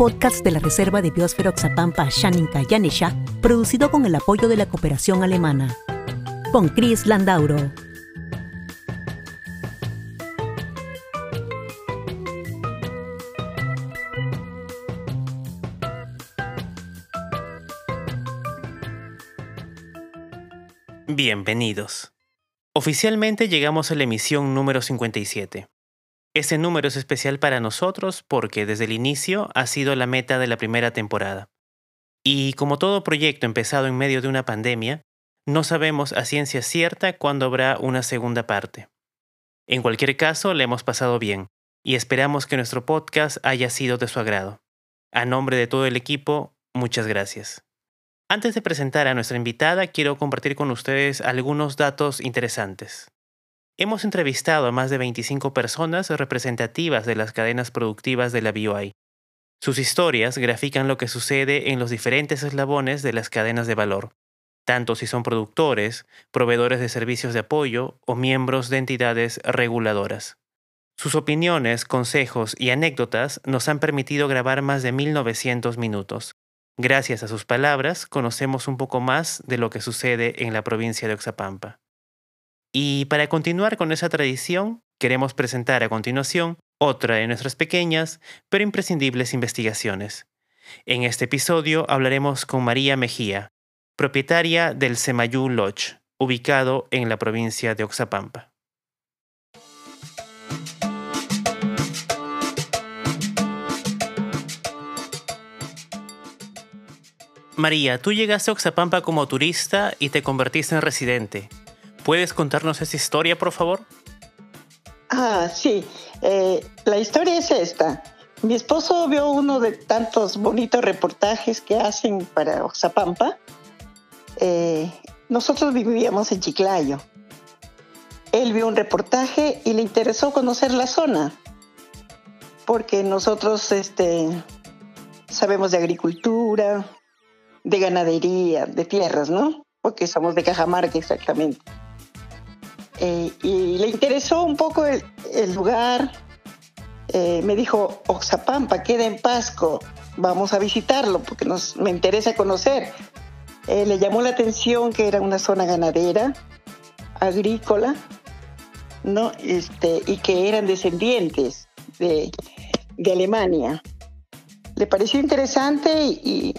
podcast de la Reserva de Biosfera Oxapampa Shaninka Yanesha, producido con el apoyo de la cooperación alemana. Con Chris Landauro. Bienvenidos. Oficialmente llegamos a la emisión número 57. Ese número es especial para nosotros porque desde el inicio ha sido la meta de la primera temporada. Y como todo proyecto empezado en medio de una pandemia, no sabemos a ciencia cierta cuándo habrá una segunda parte. En cualquier caso, le hemos pasado bien y esperamos que nuestro podcast haya sido de su agrado. A nombre de todo el equipo, muchas gracias. Antes de presentar a nuestra invitada, quiero compartir con ustedes algunos datos interesantes. Hemos entrevistado a más de 25 personas representativas de las cadenas productivas de la BioI. Sus historias grafican lo que sucede en los diferentes eslabones de las cadenas de valor, tanto si son productores, proveedores de servicios de apoyo o miembros de entidades reguladoras. Sus opiniones, consejos y anécdotas nos han permitido grabar más de 1900 minutos. Gracias a sus palabras, conocemos un poco más de lo que sucede en la provincia de Oxapampa. Y para continuar con esa tradición, queremos presentar a continuación otra de nuestras pequeñas pero imprescindibles investigaciones. En este episodio hablaremos con María Mejía, propietaria del Semayú Lodge, ubicado en la provincia de Oxapampa. María, tú llegaste a Oxapampa como turista y te convertiste en residente. ¿Puedes contarnos esa historia, por favor? Ah, sí. Eh, la historia es esta. Mi esposo vio uno de tantos bonitos reportajes que hacen para Oxapampa. Eh, nosotros vivíamos en Chiclayo. Él vio un reportaje y le interesó conocer la zona, porque nosotros este, sabemos de agricultura, de ganadería, de tierras, ¿no? Porque somos de Cajamarca exactamente. Eh, y le interesó un poco el, lugar. Eh, me dijo, Oxapampa queda en Pasco, vamos a visitarlo porque nos, me interesa conocer. Eh, le llamó la atención que era una zona ganadera, agrícola, ¿no? Este, y que eran descendientes de, de Alemania. Le pareció interesante y,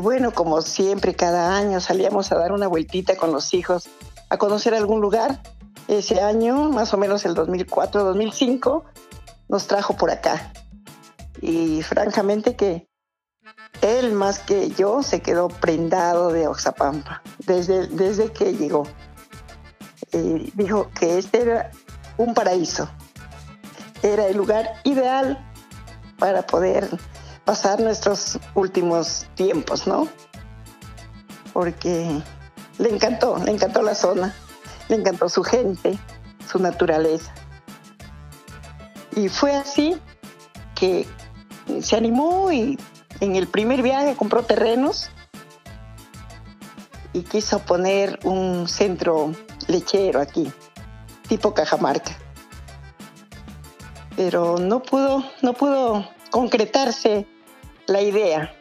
bueno, como siempre, cada año salíamos a dar una vueltita con los hijos a conocer algún lugar. Ese año, más o menos el 2004-2005, nos trajo por acá. Y francamente que él más que yo se quedó prendado de Oxapampa desde, desde que llegó. dijo que este era un paraíso. Era el lugar ideal para poder pasar nuestros últimos tiempos, ¿no? Porque le encantó, le encantó la zona, le encantó su gente, su naturaleza. Y fue así que se animó y en el primer viaje compró terrenos y quiso poner un centro lechero aquí, tipo Cajamarca. Pero no pudo, no pudo concretarse la idea.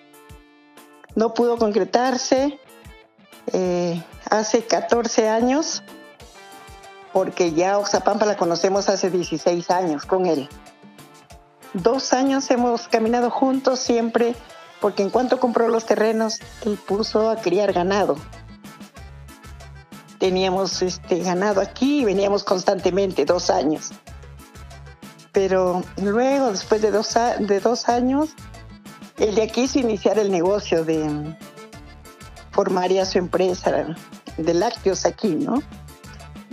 No pudo concretarse eh, hace 14 años, porque ya Oxapampa la conocemos hace 16 años con él. Dos años hemos caminado juntos siempre, porque en cuanto compró los terrenos, él puso a criar ganado. Teníamos este ganado aquí y veníamos constantemente, dos años. Pero luego, después de dos, de dos años, él ya quiso iniciar el negocio de, formaría su empresa de lácteos aquí, ¿no?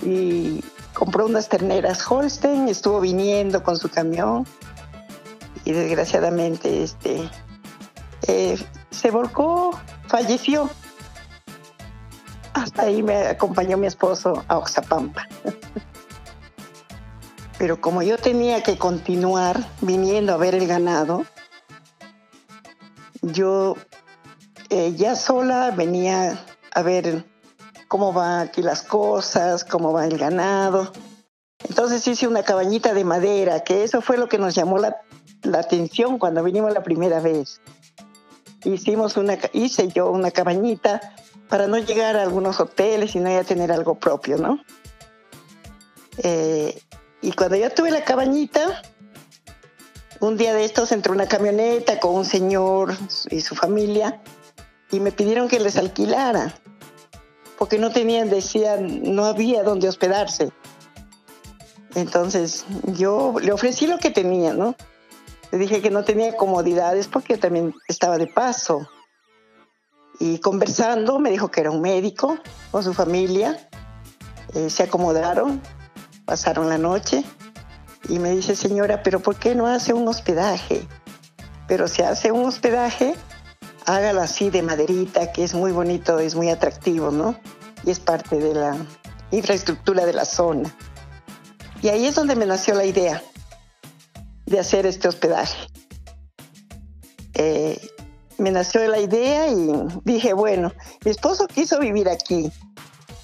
Y compró unas terneras Holstein, estuvo viniendo con su camión y desgraciadamente este, eh, se volcó falleció. Hasta ahí me acompañó mi esposo a Oxapampa. Pero como yo tenía que continuar viniendo a ver el ganado, yo eh, ya sola venía a ver cómo van aquí las cosas, cómo va el ganado. Entonces hice una cabañita de madera, que eso fue lo que nos llamó la, la atención cuando vinimos la primera vez. Hicimos una, hice yo una cabañita para no llegar a algunos hoteles y no ya tener algo propio, ¿no? Eh, y cuando yo tuve la cabañita, un día de estos entró una camioneta con un señor y su familia y me pidieron que les alquilara, porque no tenían, decían, no había donde hospedarse. Entonces yo le ofrecí lo que tenía, ¿no? Le dije que no tenía comodidades porque también estaba de paso. Y conversando me dijo que era un médico con su familia. Eh, se acomodaron, pasaron la noche y me dice, señora, pero ¿por qué no hace un hospedaje? Pero si hace un hospedaje, hágalo así de maderita, que es muy bonito, es muy atractivo, ¿no? Y es parte de la infraestructura de la zona. Y ahí es donde me nació la idea de hacer este hospedaje. Eh, me nació la idea y dije, bueno, mi esposo quiso vivir aquí.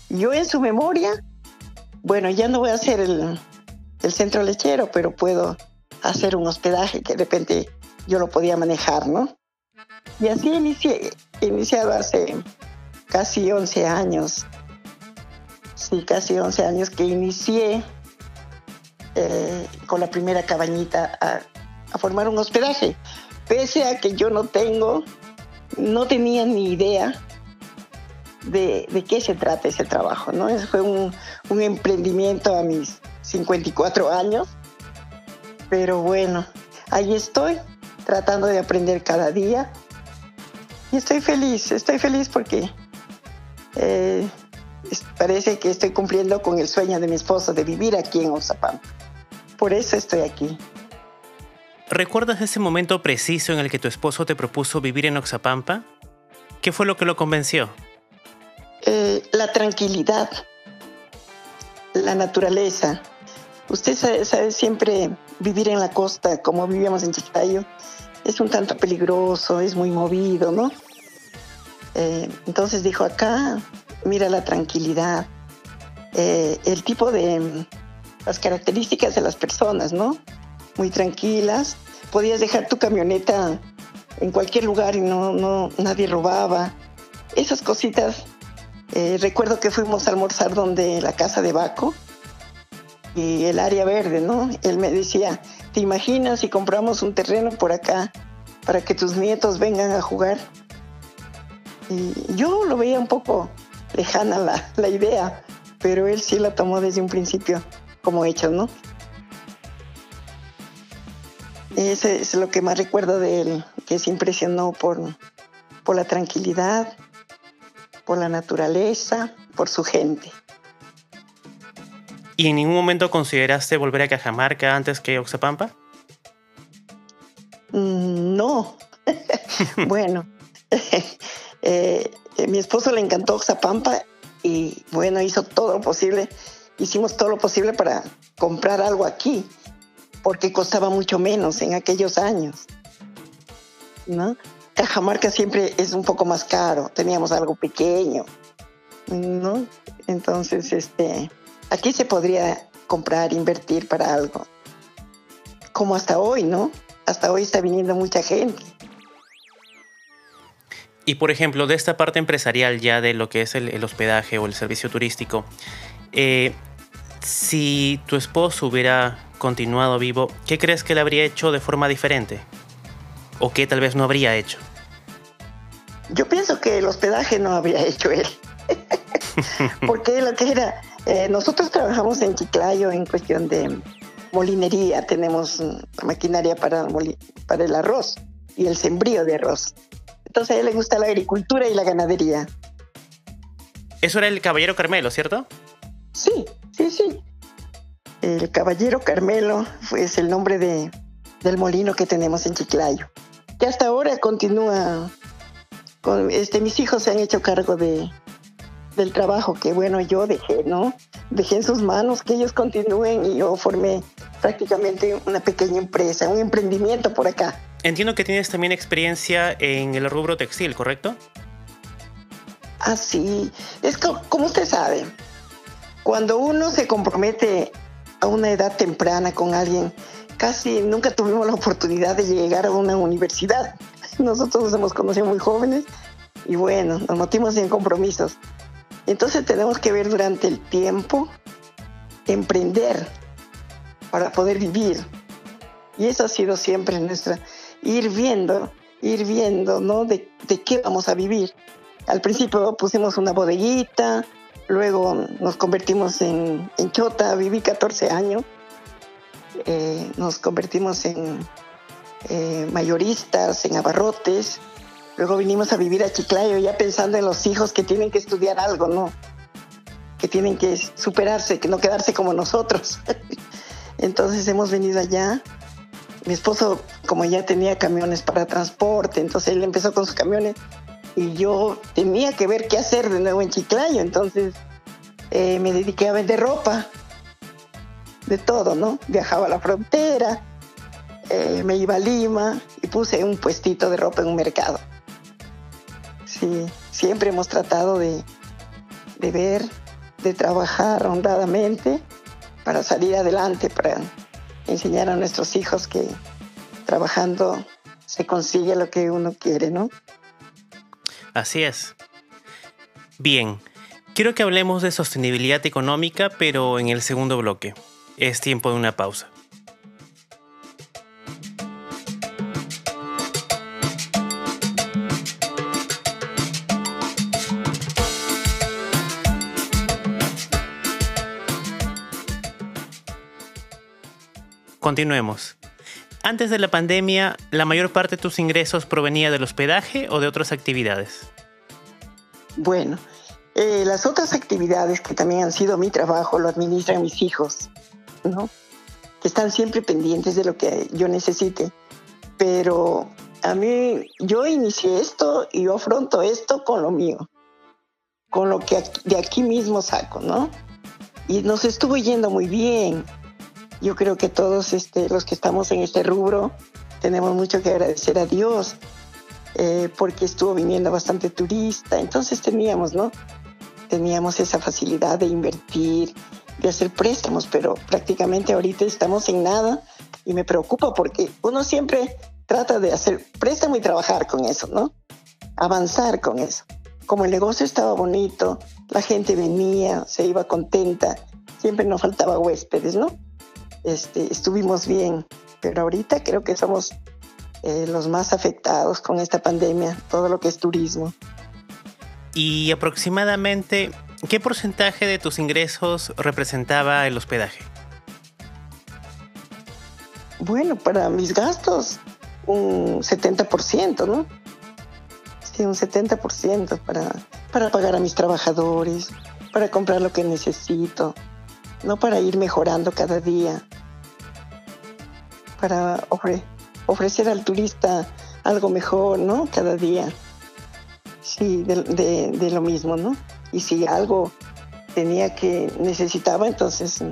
Yo en su memoria bueno, ya no voy a hacer el, centro lechero, pero puedo hacer un hospedaje que de repente yo lo podía manejar, ¿no? Y así inicié, iniciado hace casi 11 años. Sí, casi 11 años que inicié eh, con la primera cabañita a, a, formar un hospedaje. Pese a que yo no tengo, no tenía ni idea de, qué se trata ese trabajo, ¿no? Fue un, un emprendimiento a mis 54 años, pero bueno, ahí estoy tratando de aprender cada día y estoy feliz, estoy feliz porque eh, parece que estoy cumpliendo con el sueño de mi esposo de vivir aquí en Oxapampa. Por eso estoy aquí. ¿Recuerdas ese momento preciso en el que tu esposo te propuso vivir en Oxapampa? ¿Qué fue lo que lo convenció? Eh, la tranquilidad, la naturaleza. Usted sabe, siempre vivir en la costa, como vivíamos en Chiclayo, es un tanto peligroso, es muy movido, ¿no? Eh, entonces dijo acá, mira la tranquilidad, eh, el tipo de las características de las personas, ¿no? Muy tranquilas. Podías dejar tu camioneta en cualquier lugar y no, no nadie robaba. Esas cositas eh, recuerdo que fuimos a almorzar donde la casa de Baco y el área verde, ¿no? Él me decía, ¿te imaginas si compramos un terreno por acá para que tus nietos vengan a jugar? Y yo lo veía un poco lejana la, la idea, pero él sí la tomó desde un principio como hecho, ¿no? Ese es lo que más recuerdo de él, que se impresionó por, por la tranquilidad, por la naturaleza, por su gente. ¿Y en ningún momento consideraste volver a Cajamarca antes que Oxapampa? Mm, no. bueno, eh, mi esposo le encantó Oxapampa y bueno, hizo todo lo posible. Hicimos todo lo posible para comprar algo aquí, porque costaba mucho menos en aquellos años. ¿no? Cajamarca siempre es un poco más caro, teníamos algo pequeño, ¿no? Entonces, este, aquí se podría comprar, invertir para algo. Como hasta hoy, ¿no? Hasta hoy está viniendo mucha gente. Y por ejemplo, de esta parte empresarial ya de lo que es el, hospedaje o el servicio turístico, eh, si tu esposo hubiera continuado vivo, ¿qué crees que le habría hecho de forma diferente? o qué tal vez no habría hecho? Yo pienso que el hospedaje no habría hecho él. Porque lo que era, eh, nosotros trabajamos en Chiclayo en cuestión de molinería, tenemos maquinaria para, para el arroz y el sembrío de arroz. Entonces a él le gusta la agricultura y la ganadería. Eso era el Caballero Carmelo, ¿cierto? Sí, sí, sí. El Caballero Carmelo es el nombre de, del molino que tenemos en Chiclayo, que hasta ahora continúa con, este, mis hijos se han hecho cargo de, del trabajo que, bueno, yo dejé, ¿no? Dejé en sus manos que ellos continúen y yo formé prácticamente una pequeña empresa, un emprendimiento por acá. Entiendo que tienes también experiencia en el rubro textil, ¿correcto? Ah, sí. Es como usted sabe, cuando uno se compromete a una edad temprana con alguien, casi nunca tuvimos la oportunidad de llegar a una universidad. Nosotros nos hemos conocido muy jóvenes y bueno, nos metimos en compromisos. Entonces tenemos que ver durante el tiempo, emprender para poder vivir. Y eso ha sido siempre nuestra, ir viendo, ir viendo, ¿no? De, qué vamos a vivir. Al principio pusimos una bodeguita, luego nos convertimos en, chota, viví 14 años, eh, nos convertimos en eh, mayoristas, en abarrotes, luego vinimos a vivir a Chiclayo ya pensando en los hijos que tienen que estudiar algo, ¿no? Que tienen que superarse, que no quedarse como nosotros. Entonces hemos venido allá mi esposo, como ya tenía camiones para transporte, entonces él empezó con sus camiones y yo tenía que ver qué hacer de nuevo en Chiclayo, entonces eh, me dediqué a vender ropa, de todo, ¿no? Viajaba a la frontera, eh, me iba a Lima y puse un puestito de ropa en un mercado. Sí, siempre hemos tratado de, de ver, de trabajar honradamente para salir adelante, para enseñar a nuestros hijos que trabajando se consigue lo que uno quiere, ¿no? Así es. Bien, quiero que hablemos de sostenibilidad económica, pero en el segundo bloque. Es tiempo de una pausa. Continuemos. Antes de la pandemia, ¿la mayor parte de tus ingresos provenía del hospedaje o de otras actividades? Bueno, eh, las otras actividades que también han sido mi trabajo lo administran mis hijos, ¿no? Que están siempre pendientes de lo que yo necesite. Pero a mí, yo inicié esto y yo afronto esto con lo mío, con lo que de aquí mismo saco, ¿no? Y nos estuvo yendo muy bien yo creo que todos este, los que estamos en este rubro tenemos mucho que agradecer a Dios eh, porque estuvo viniendo bastante turista, entonces teníamos, ¿no? Teníamos esa facilidad de invertir, de hacer préstamos, pero prácticamente ahorita estamos en nada y me preocupa porque uno siempre trata de hacer préstamo y trabajar con eso, ¿no? Avanzar con eso. Como el negocio estaba bonito, la gente venía, se iba contenta, siempre nos faltaba huéspedes, ¿no? Este, estuvimos bien, pero ahorita creo que somos eh, los más afectados con esta pandemia, todo lo que es turismo. Y aproximadamente, ¿qué porcentaje de tus ingresos representaba el hospedaje? Bueno, para mis gastos, un 70%, ¿no? Sí, un 70% para, para pagar a mis trabajadores, para comprar lo que necesito, no para ir mejorando cada día, para ofrecer al turista algo mejor, ¿no? Cada día. Sí, de, lo mismo, ¿no? Y si algo tenía que necesitaba, entonces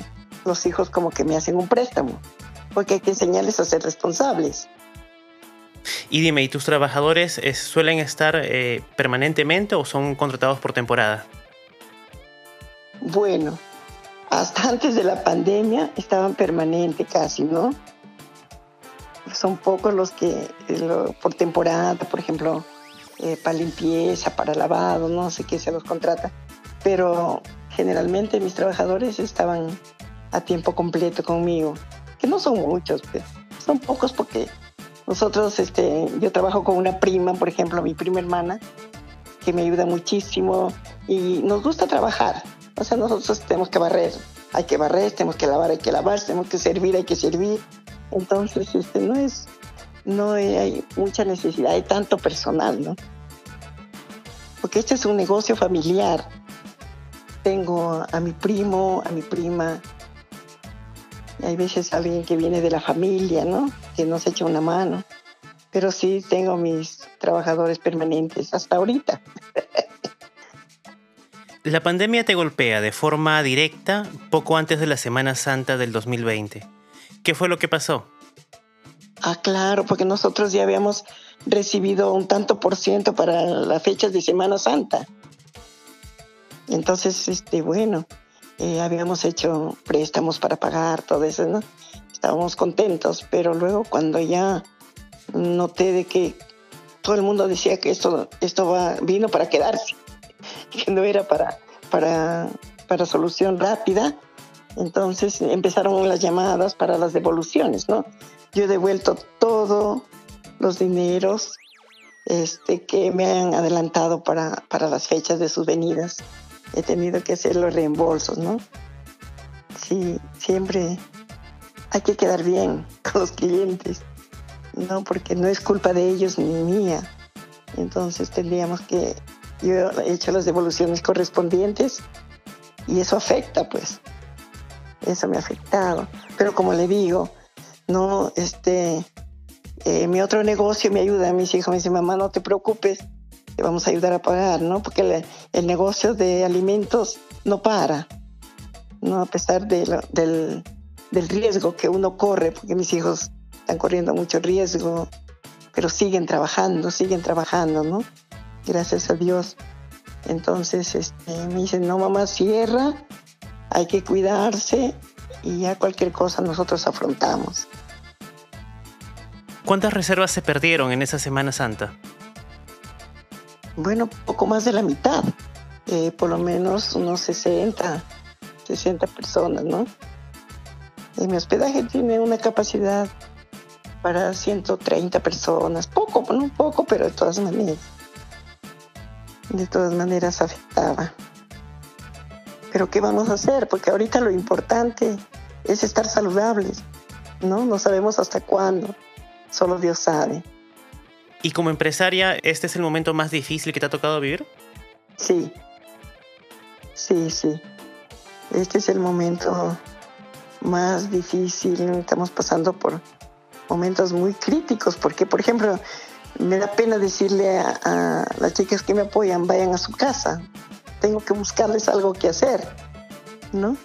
los hijos como que me hacen un préstamo, porque hay que enseñarles a ser responsables. Y dime, ¿y tus trabajadores eh, suelen estar eh, permanentemente o son contratados por temporada? Bueno, hasta antes de la pandemia estaban permanente casi, ¿no? Son pocos los que por temporada, por ejemplo, eh, para limpieza, para lavado, no sé qué se los contrata. Pero generalmente mis trabajadores estaban a tiempo completo conmigo, que no son muchos, pues, son pocos porque nosotros, este, yo trabajo con una prima, por ejemplo, mi prima hermana, que me ayuda muchísimo y nos gusta trabajar. O sea, nosotros tenemos que barrer, hay que barrer, tenemos que lavar, hay que lavar, tenemos que servir, hay que servir. Entonces, este, no es, no hay mucha necesidad de tanto personal, ¿no? Porque este es un negocio familiar. Tengo a mi primo, a mi prima, y hay veces alguien que viene de la familia, ¿no? Que nos echa una mano. Pero sí tengo mis trabajadores permanentes hasta ahorita. La pandemia te golpea de forma directa poco antes de la Semana Santa del 2020. ¿Qué fue lo que pasó? Ah, claro, porque nosotros ya habíamos recibido un tanto por ciento para las fechas de Semana Santa. Entonces, este, bueno, eh, habíamos hecho préstamos para pagar todo eso, ¿no? Estábamos contentos, pero luego cuando ya noté de que todo el mundo decía que esto, esto va, vino para quedarse que no era para, para, para solución rápida. Entonces empezaron las llamadas para las devoluciones, ¿no? Yo he devuelto todos los dineros este, que me han adelantado para, para las fechas de sus venidas. He tenido que hacer los reembolsos, ¿no? Sí, siempre hay que quedar bien con los clientes, ¿no? Porque no es culpa de ellos ni mía. Entonces tendríamos que yo he hecho las devoluciones correspondientes y eso afecta, pues. Eso me ha afectado. Pero como le digo, no, este, eh, mi otro negocio me ayuda. Mis hijos me dicen, mamá, no te preocupes, te vamos a ayudar a pagar, ¿no? Porque el, negocio de alimentos no para, ¿no? A pesar del, del riesgo que uno corre, porque mis hijos están corriendo mucho riesgo, pero siguen trabajando, siguen trabajando, ¿no? Gracias a Dios. Entonces este, me dicen, no mamá, cierra, hay que cuidarse y ya cualquier cosa nosotros afrontamos. ¿Cuántas reservas se perdieron en esa Semana Santa? Bueno, poco más de la mitad, eh, por lo menos unos 60, 60 personas, ¿no? Y mi hospedaje tiene una capacidad para 130 personas, poco, no poco, pero de todas maneras de todas maneras afectaba. Pero ¿qué vamos a hacer? Porque ahorita lo importante es estar saludables, ¿no? No sabemos hasta cuándo, solo Dios sabe. ¿Y como empresaria, este es el momento más difícil que te ha tocado vivir? Sí, sí, sí. Este es el momento más difícil. Estamos pasando por momentos muy críticos, porque, por ejemplo, me da pena decirle a, las chicas que me apoyan, vayan a su casa. Tengo que buscarles algo que hacer, ¿no?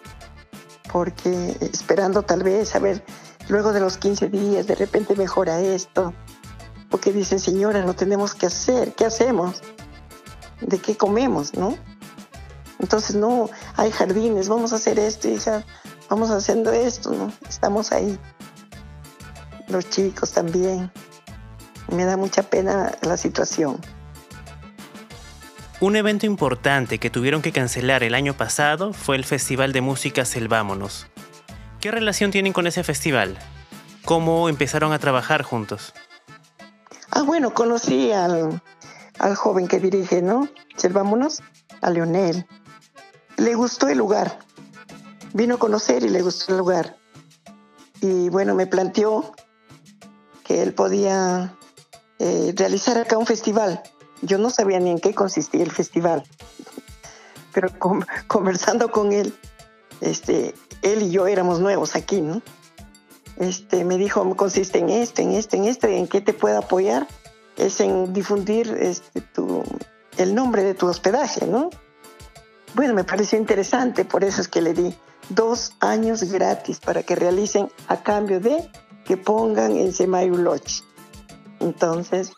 Porque esperando tal vez, a ver, luego de los 15 días, de repente mejora esto. Porque dicen, señora, no tenemos que hacer, ¿qué hacemos? ¿De qué comemos, no? Entonces, no, hay jardines, vamos a hacer esto, hija, vamos haciendo esto, ¿no? Estamos ahí. Los chicos también. Me da mucha pena la situación. Un evento importante que tuvieron que cancelar el año pasado fue el Festival de Música Selvámonos. ¿Qué relación tienen con ese festival? ¿Cómo empezaron a trabajar juntos? Ah, bueno, conocí al, al joven que dirige, ¿no? Selvámonos, a Leonel. Le gustó el lugar. Vino a conocer y le gustó el lugar. Y bueno, me planteó que él podía eh, realizar acá un festival. Yo no sabía ni en qué consistía el festival, pero conversando con él, este, él y yo éramos nuevos aquí, ¿no? Este, me dijo, consiste en esto, en esto, en esto, ¿en qué te puedo apoyar? Es en difundir este, tu, el nombre de tu hospedaje, ¿no? Bueno, me pareció interesante, por eso es que le di dos años gratis para que realicen a cambio de que pongan en Semayu Lodge. Entonces,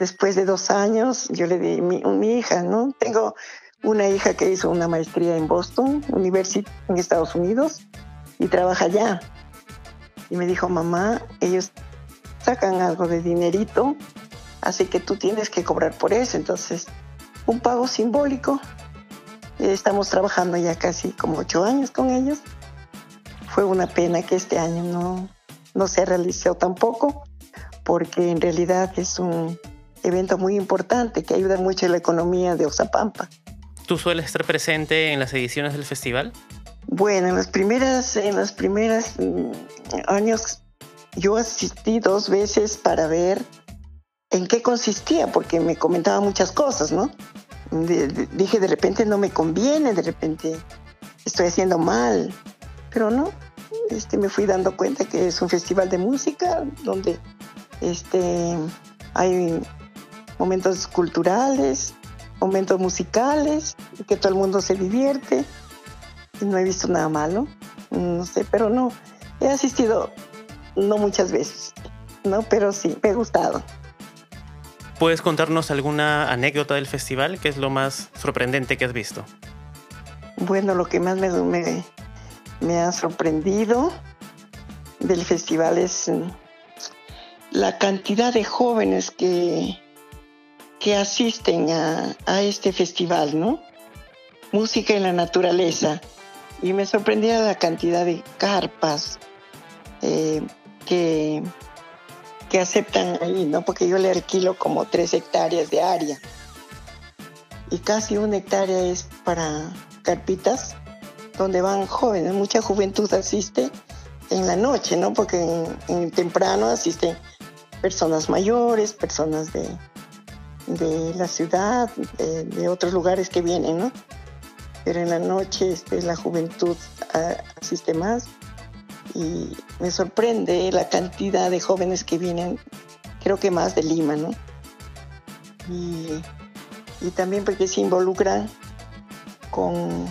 después de dos años, yo le di mi, mi hija, ¿no? Tengo una hija que hizo una maestría en Boston University, en Estados Unidos, y trabaja allá. Y me dijo, mamá, ellos sacan algo de dinerito, así que tú tienes que cobrar por eso. Entonces, un pago simbólico. Estamos trabajando ya casi como ocho años con ellos. Fue una pena que este año no, no se realizó tampoco, porque en realidad es un evento muy importante que ayuda mucho a la economía de Oxapampa. ¿Tú sueles estar presente en las ediciones del festival? Bueno, en las primeras, en las primeras mm, años yo asistí dos veces para ver en qué consistía, porque me comentaba muchas cosas, ¿no? dije, de repente no me conviene, de repente estoy haciendo mal, pero no, este, me fui dando cuenta que es un festival de música donde este, hay momentos culturales, momentos musicales, que todo el mundo se divierte. No he visto nada malo, no sé, pero no, he asistido no muchas veces, ¿no? Pero sí, me ha gustado. ¿Puedes contarnos alguna anécdota del festival? ¿Qué es lo más sorprendente que has visto? Bueno, lo que más me, me, me ha sorprendido del festival es la cantidad de jóvenes que, que asisten a, este festival, ¿no? Música en la naturaleza. Y me sorprendía la cantidad de carpas eh, que, que aceptan ahí, ¿no? Porque yo le alquilo como tres hectáreas de área. Y casi una hectárea es para carpitas, donde van jóvenes, mucha juventud asiste en la noche, ¿no? Porque en temprano asisten personas mayores, personas de, de la ciudad, de, otros lugares que vienen, ¿no? Pero en la noche este, la juventud asiste más y me sorprende la cantidad de jóvenes que vienen, creo que más de Lima, ¿no? Y, y también porque se involucran con,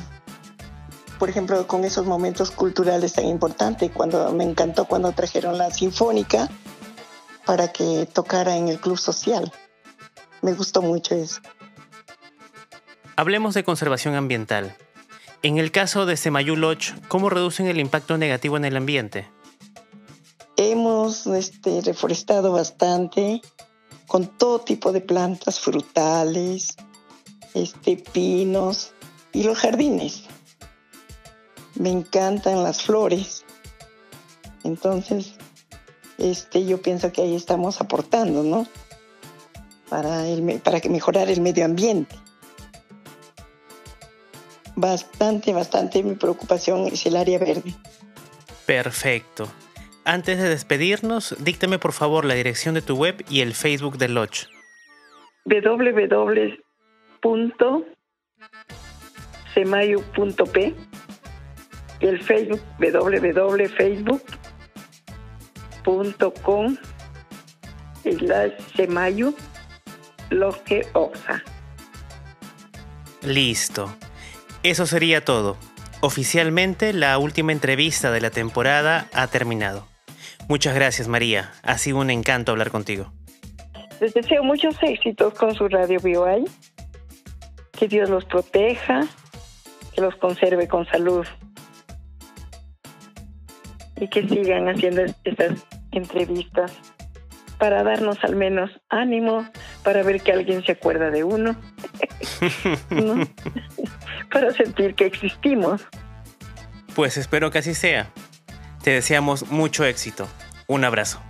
por ejemplo, con esos momentos culturales tan importantes. Cuando me encantó cuando trajeron la sinfónica para que tocara en el club social me gustó mucho eso. Hablemos de conservación ambiental. En el caso de Semayú Lodge, ¿cómo reducen el impacto negativo en el ambiente? Hemos este, reforestado bastante con todo tipo de plantas frutales, este, pinos y los jardines. Me encantan las flores. Entonces, este, yo pienso que ahí estamos aportando, ¿no? para, el, para mejorar el medio ambiente. Bastante, bastante mi preocupación es el área verde. Perfecto. Antes de despedirnos, díctame por favor la dirección de tu web y el Facebook del Lodge. www.semayu.p y el Facebook www.facebook.com slash semayu los que osa. Listo. Eso sería todo. Oficialmente la última entrevista de la temporada ha terminado. Muchas gracias María, ha sido un encanto hablar contigo. Les deseo muchos éxitos con su radio BioAI. Que Dios los proteja, que los conserve con salud y que sigan haciendo estas entrevistas para darnos al menos ánimo, para ver que alguien se acuerda de uno, para sentir que existimos. Pues espero que así sea. Te deseamos mucho éxito. Un abrazo.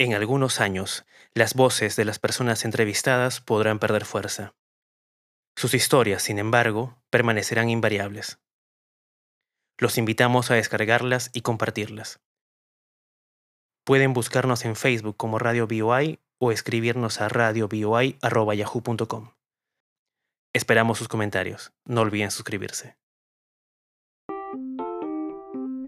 En algunos años, las voces de las personas entrevistadas podrán perder fuerza. Sus historias, sin embargo, permanecerán invariables. Los invitamos a descargarlas y compartirlas. Pueden buscarnos en Facebook como Radio BOI o escribirnos a radioboi.yahoo.com. Esperamos sus comentarios. No olviden suscribirse.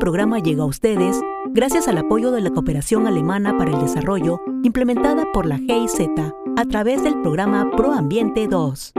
Programa llega a ustedes gracias al apoyo de la Cooperación Alemana para el Desarrollo implementada por la GIZ a través del programa ProAmbiente 2.